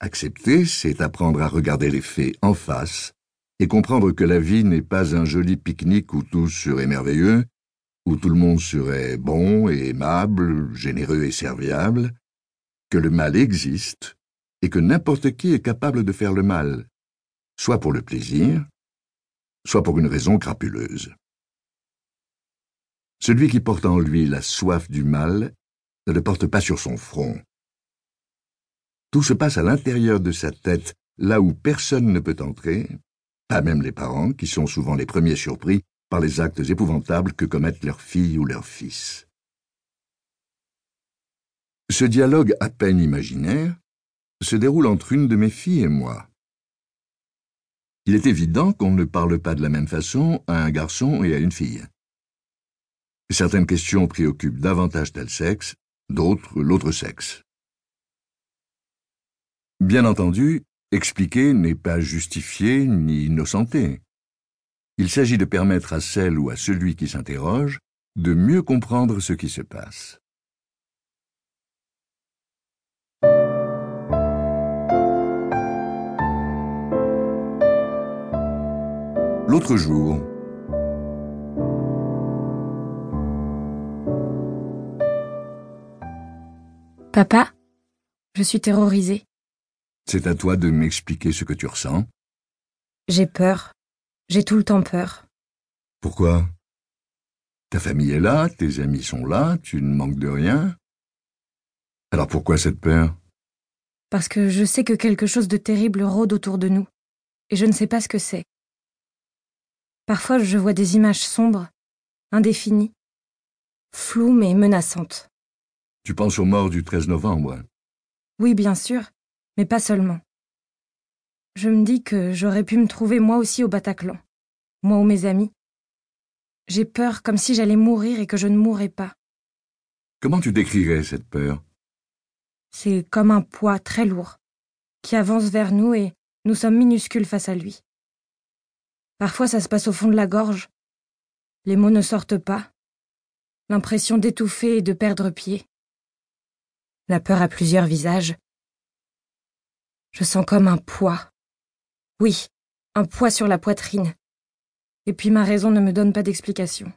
Accepter, c'est apprendre à regarder les faits en face et comprendre que la vie n'est pas un joli pique-nique où tout serait merveilleux, où tout le monde serait bon et aimable, généreux et serviable, que le mal existe et que n'importe qui est capable de faire le mal, soit pour le plaisir, soit pour une raison crapuleuse. Celui qui porte en lui la soif du mal ne le porte pas sur son front. Tout se passe à l'intérieur de sa tête, là où personne ne peut entrer, pas même les parents, qui sont souvent les premiers surpris par les actes épouvantables que commettent leurs filles ou leurs fils. Ce dialogue à peine imaginaire se déroule entre une de mes filles et moi. Il est évident qu'on ne parle pas de la même façon à un garçon et à une fille. Certaines questions préoccupent davantage tel sexe, d'autres l'autre sexe. Bien entendu, expliquer n'est pas justifier ni innocenter. Il s'agit de permettre à celle ou à celui qui s'interroge de mieux comprendre ce qui se passe. L'autre jour, Papa, je suis terrorisée. C'est à toi de m'expliquer ce que tu ressens. J'ai peur. J'ai tout le temps peur. Pourquoi? Ta famille est là, tes amis sont là, tu ne manques de rien. Alors pourquoi cette peur? Parce que je sais que quelque chose de terrible rôde autour de nous. Et je ne sais pas ce que c'est. Parfois, je vois des images sombres, indéfinies, floues mais menaçantes. Tu penses aux morts du 13 novembre. Oui, bien sûr, mais pas seulement. Je me dis que j'aurais pu me trouver moi aussi au Bataclan, moi ou mes amis. J'ai peur comme si j'allais mourir et que je ne mourrais pas. Comment tu décrirais cette peur? C'est comme un poids très lourd qui avance vers nous et nous sommes minuscules face à lui. Parfois ça se passe au fond de la gorge. Les mots ne sortent pas. L'impression d'étouffer et de perdre pied. La peur a plusieurs visages. Je sens comme un poids. Oui, un poids sur la poitrine. Et puis ma raison ne me donne pas d'explication.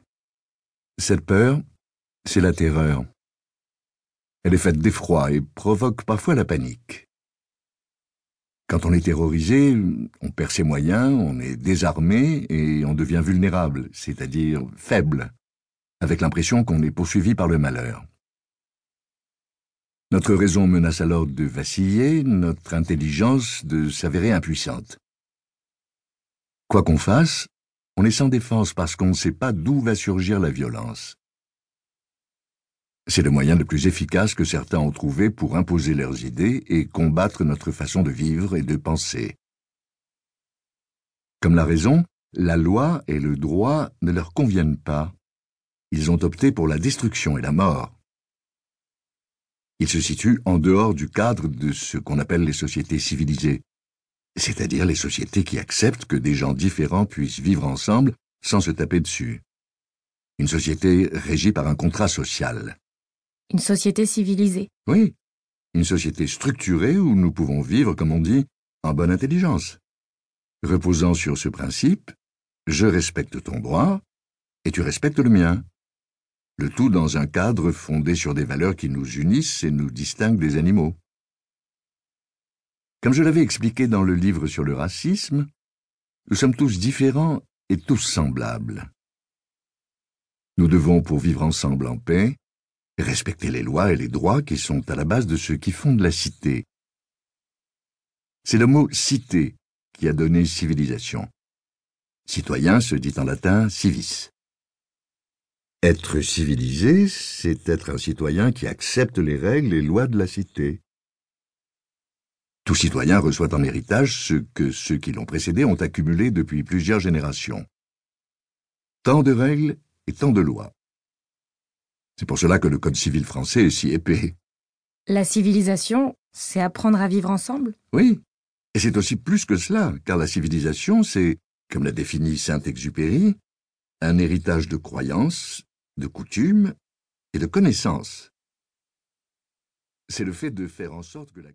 Cette peur, c'est la terreur. Elle est faite d'effroi et provoque parfois la panique. Quand on est terrorisé, on perd ses moyens, on est désarmé et on devient vulnérable, c'est-à-dire faible, avec l'impression qu'on est poursuivi par le malheur. Notre raison menace alors de vaciller, notre intelligence de s'avérer impuissante. Quoi qu'on fasse, on est sans défense parce qu'on ne sait pas d'où va surgir la violence. C'est le moyen le plus efficace que certains ont trouvé pour imposer leurs idées et combattre notre façon de vivre et de penser. Comme la raison, la loi et le droit ne leur conviennent pas. Ils ont opté pour la destruction et la mort. Ils se situent en dehors du cadre de ce qu'on appelle les sociétés civilisées, c'est-à-dire les sociétés qui acceptent que des gens différents puissent vivre ensemble sans se taper dessus. Une société régie par un contrat social. Une société civilisée. Oui, une société structurée où nous pouvons vivre, comme on dit, en bonne intelligence. Reposant sur ce principe, je respecte ton droit et tu respectes le mien. Le tout dans un cadre fondé sur des valeurs qui nous unissent et nous distinguent des animaux. Comme je l'avais expliqué dans le livre sur le racisme, nous sommes tous différents et tous semblables. Nous devons, pour vivre ensemble en paix, respecter les lois et les droits qui sont à la base de ce qui fonde la cité. C'est le mot cité qui a donné civilisation. Citoyen se dit en latin civis. Être civilisé, c'est être un citoyen qui accepte les règles et lois de la cité. Tout citoyen reçoit en héritage ce que ceux qui l'ont précédé ont accumulé depuis plusieurs générations. Tant de règles et tant de lois. C'est pour cela que le Code civil français est si épais. La civilisation, c'est apprendre à vivre ensemble? Oui, et c'est aussi plus que cela, car la civilisation, c'est, comme l'a défini Saint-Exupéry, un héritage de croyances, de coutumes et de connaissances. C'est le fait de faire en sorte que la